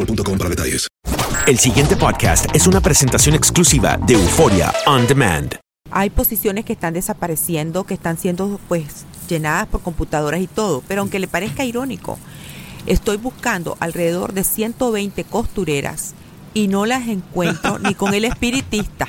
boostmobile.com para detalles. El siguiente podcast es una presentación exclusiva de Euforia On Demand. Hay posiciones que están desapareciendo, que están siendo pues llenadas por computadoras y todo, pero aunque le parezca irónico, estoy buscando alrededor de 120 costureras y no las encuentro ni con el espiritista.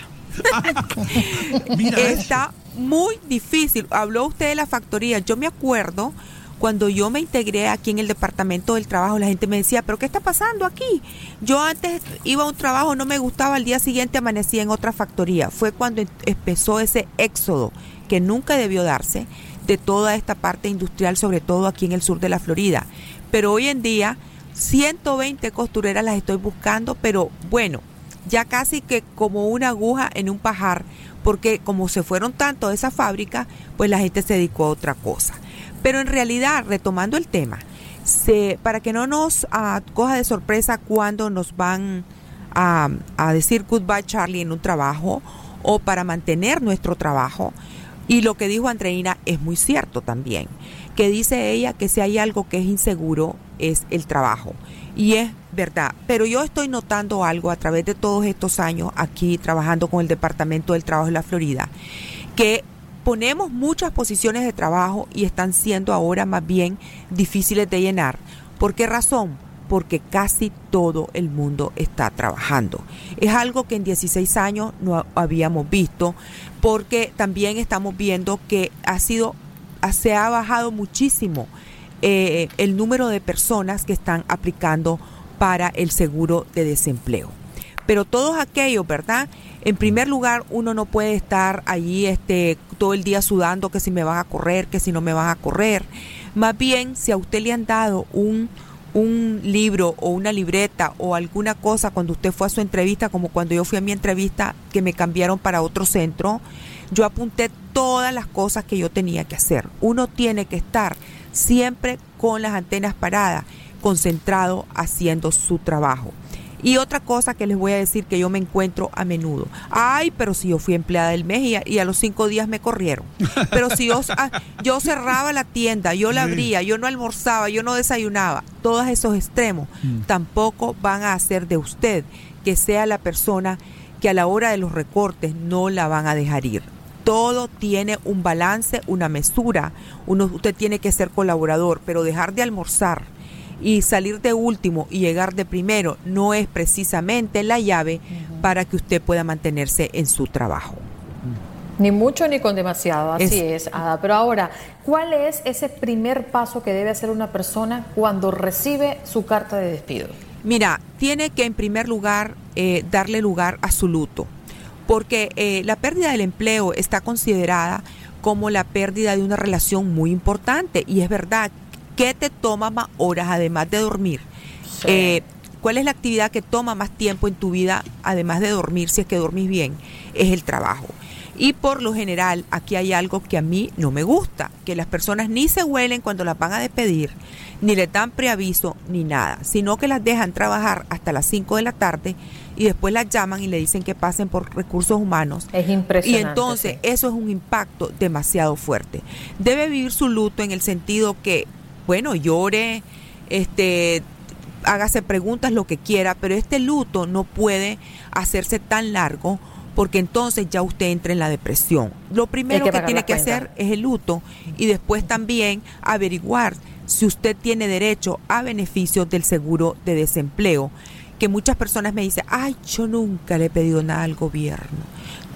Está muy difícil. Habló usted de la factoría. Yo me acuerdo cuando yo me integré aquí en el departamento del trabajo, la gente me decía, pero ¿qué está pasando aquí? Yo antes iba a un trabajo, no me gustaba, al día siguiente amanecía en otra factoría. Fue cuando empezó ese éxodo que nunca debió darse de toda esta parte industrial, sobre todo aquí en el sur de la Florida. Pero hoy en día, 120 costureras las estoy buscando, pero bueno, ya casi que como una aguja en un pajar, porque como se fueron tanto de esa fábrica, pues la gente se dedicó a otra cosa. Pero en realidad, retomando el tema, se, para que no nos ah, coja de sorpresa cuando nos van a, a decir goodbye Charlie en un trabajo o para mantener nuestro trabajo, y lo que dijo Andreina es muy cierto también, que dice ella que si hay algo que es inseguro es el trabajo. Y es verdad, pero yo estoy notando algo a través de todos estos años aquí trabajando con el Departamento del Trabajo de la Florida, ponemos muchas posiciones de trabajo y están siendo ahora más bien difíciles de llenar. ¿Por qué razón? Porque casi todo el mundo está trabajando. Es algo que en 16 años no habíamos visto, porque también estamos viendo que ha sido, se ha bajado muchísimo eh, el número de personas que están aplicando para el seguro de desempleo. Pero todos aquellos, ¿verdad? En primer lugar, uno no puede estar allí este, todo el día sudando que si me van a correr, que si no me van a correr. Más bien, si a usted le han dado un, un libro o una libreta o alguna cosa cuando usted fue a su entrevista, como cuando yo fui a mi entrevista que me cambiaron para otro centro, yo apunté todas las cosas que yo tenía que hacer. Uno tiene que estar siempre con las antenas paradas, concentrado haciendo su trabajo. Y otra cosa que les voy a decir que yo me encuentro a menudo. Ay, pero si yo fui empleada del mes y a, y a los cinco días me corrieron. Pero si yo, ah, yo cerraba la tienda, yo la abría, yo no almorzaba, yo no desayunaba. Todos esos extremos tampoco van a hacer de usted que sea la persona que a la hora de los recortes no la van a dejar ir. Todo tiene un balance, una mesura. Uno, usted tiene que ser colaborador, pero dejar de almorzar y salir de último y llegar de primero no es precisamente la llave para que usted pueda mantenerse en su trabajo. Ni mucho ni con demasiado, así Es- es, Ada. Pero ahora, ¿cuál es ese primer paso que debe hacer una persona cuando recibe su carta de despido? Mira, tiene que en primer lugar eh, darle lugar a su luto, porque eh, la pérdida del empleo está considerada como la pérdida de una relación muy importante y es verdad, ¿qué te toma más horas además de dormir? Eh, ¿Cuál es la actividad que toma más tiempo en tu vida además de dormir, si es que dormís bien? Es el trabajo. Y por lo general, aquí hay algo que a mí no me gusta, que las personas ni se huelen cuando las van a despedir, ni les dan preaviso, ni nada, sino que las dejan trabajar hasta las 5 de la tarde y después las llaman y le dicen que pasen por recursos humanos. Es impresionante. Y entonces eso es un impacto demasiado fuerte. Debe vivir su luto en el sentido que, bueno, llore, este hágase preguntas lo que quiera, pero este luto no puede hacerse tan largo porque entonces ya usted entra en la depresión. Lo primero que, tiene que hacer es el luto y después también averiguar si usted tiene derecho a beneficios del seguro de desempleo, que muchas personas me dicen, ay, yo nunca le he pedido nada al gobierno.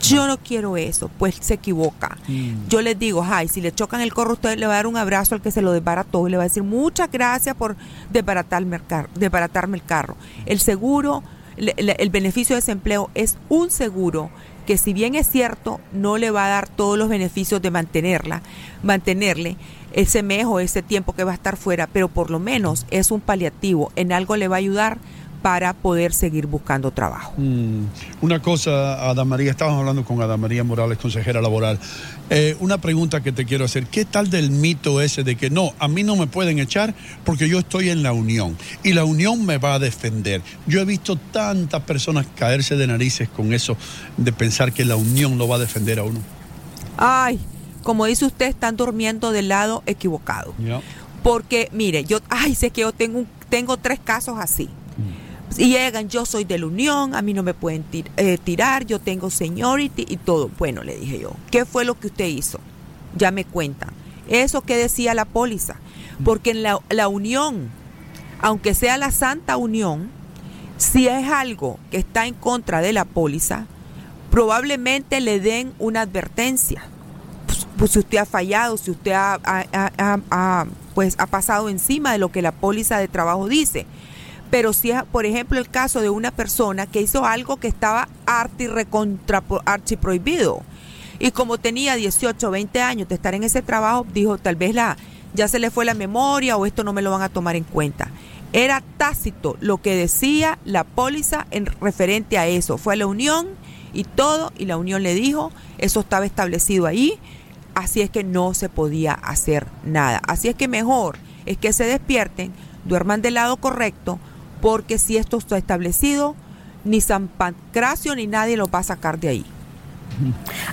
Yo no quiero eso, pues se equivoca. Mm. Yo les digo, ay, si le chocan el corro, usted le va a dar un abrazo al que se lo desbarató y le va a decir muchas gracias por desbaratarme el carro. Desbaratarme el carro. El seguro, el, el beneficio de desempleo es un seguro que si bien es cierto, no le va a dar todos los beneficios de mantenerla, mantenerle ese mes o ese tiempo que va a estar fuera, pero por lo menos es un paliativo, en algo le va a ayudar para poder seguir buscando trabajo. Mm, Una cosa, Ada María, estábamos hablando con Ada María Morales, consejera laboral. Eh, una pregunta que te quiero hacer, ¿qué tal del mito ese de que no, a mí no me pueden echar porque yo estoy en la unión y la unión me va a defender? Yo he visto tantas personas caerse de narices con eso de pensar que la unión lo va a defender a uno. Ay, como dice usted, están durmiendo del lado equivocado. Porque, mire, yo, ay, sé que yo tengo, tengo tres casos así. Y llegan, yo soy de la Unión, a mí no me pueden eh, tirar, yo tengo seniority y todo. Bueno, le dije yo, ¿qué fue lo que usted hizo? Ya me cuentan. Eso que decía la póliza. Porque en la, la Unión, aunque sea la Santa Unión, si es algo que está en contra de la póliza, probablemente le den una advertencia. Pues, pues si usted ha fallado, si usted ha, pues, ha pasado encima de lo que la póliza de trabajo dice. Pero si es, por ejemplo, el caso de una persona que hizo algo que estaba arti recontra archi prohibido y como tenía 18 o 20 años de estar en ese trabajo, dijo tal vez la ya se le fue la memoria o esto no me lo van a tomar en cuenta. Era tácito lo que decía la póliza en referente a eso. Fue a la unión y todo y la unión le dijo, eso estaba establecido ahí, así es que no se podía hacer nada. Así es que mejor es que se despierten, duerman del lado correcto, porque si esto está establecido, ni San Pancracio ni nadie lo va a sacar de ahí.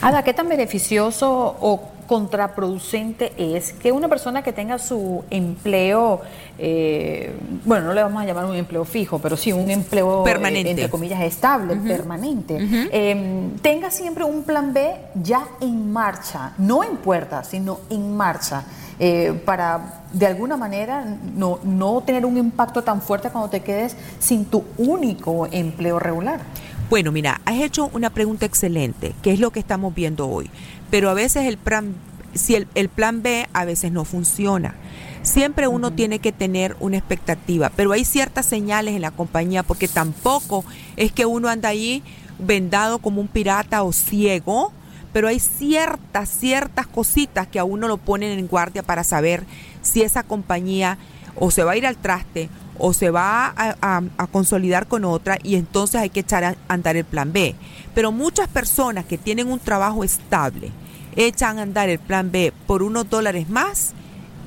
Ada, ¿qué tan beneficioso o contraproducente es que una persona que tenga su empleo, eh, bueno, no le vamos a llamar un empleo fijo, pero sí un empleo eh, Permanente. entre comillas estable, permanente, eh, tenga siempre un plan B ya en marcha, no en puerta, sino en marcha, eh, para de alguna manera no, no tener un impacto tan fuerte cuando te quedes sin tu único empleo regular? Bueno, mira, has hecho una pregunta excelente, que es lo que estamos viendo hoy. Pero a veces el plan, si el, el plan B a veces no funciona. Siempre uno tiene que tener una expectativa, pero hay ciertas señales en la compañía porque tampoco es que uno anda ahí vendado como un pirata o ciego, pero hay ciertas, ciertas cositas que a uno lo ponen en guardia para saber si esa compañía o se va a ir al traste o se va a, a- consolidar con otra y entonces hay que echar a andar el plan B. Pero muchas personas que tienen un trabajo estable echan a andar el plan B por unos dólares más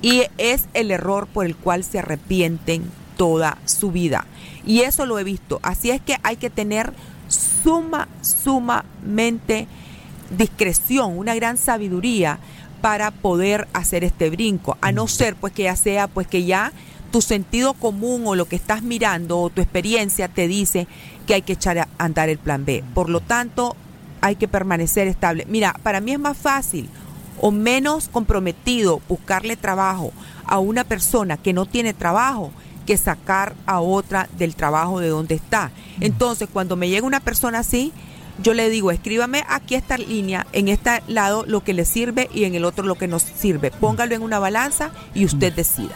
y es el error por el cual se arrepienten toda su vida. Y eso lo he visto. Así es que hay que tener suma, sumamente discreción, una gran sabiduría para poder hacer este brinco, a no ser pues que ya sea pues que ya tu sentido común o lo que estás mirando o tu experiencia te dice que hay que echar a andar el plan B. Por lo tanto, hay que permanecer estable. Mira, para mí es más fácil o menos comprometido buscarle trabajo a una persona que no tiene trabajo que sacar a otra del trabajo de donde está. Entonces, cuando me llega una persona así, yo le digo, escríbame aquí esta línea, en este lado lo que le sirve y en el otro lo que nos sirve. Póngalo en una balanza y usted decida.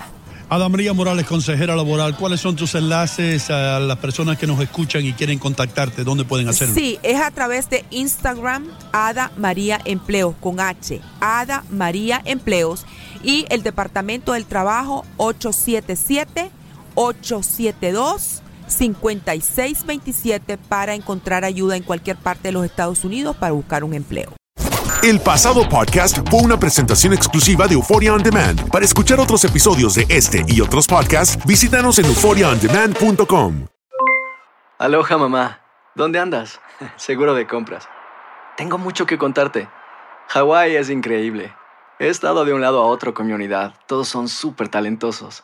Ada María Morales, consejera laboral, ¿cuáles son tus enlaces a las personas que nos escuchan y quieren contactarte? ¿Dónde pueden hacerlo? Sí, es a través de Instagram, Ada María Empleos, con H, Ada María Empleos, y el Departamento del Trabajo 877-872-5627 para encontrar ayuda en cualquier parte de los Estados Unidos para buscar un empleo. El pasado podcast fue una presentación exclusiva de Euphoria On Demand. Para escuchar otros episodios de este y otros podcasts, visítanos en euphoriaondemand.com. Aloha mamá, ¿dónde andas? Seguro de compras. Tengo mucho que contarte. Hawái es increíble. He estado de un lado a otro con mi unidad. Todos son súper talentosos.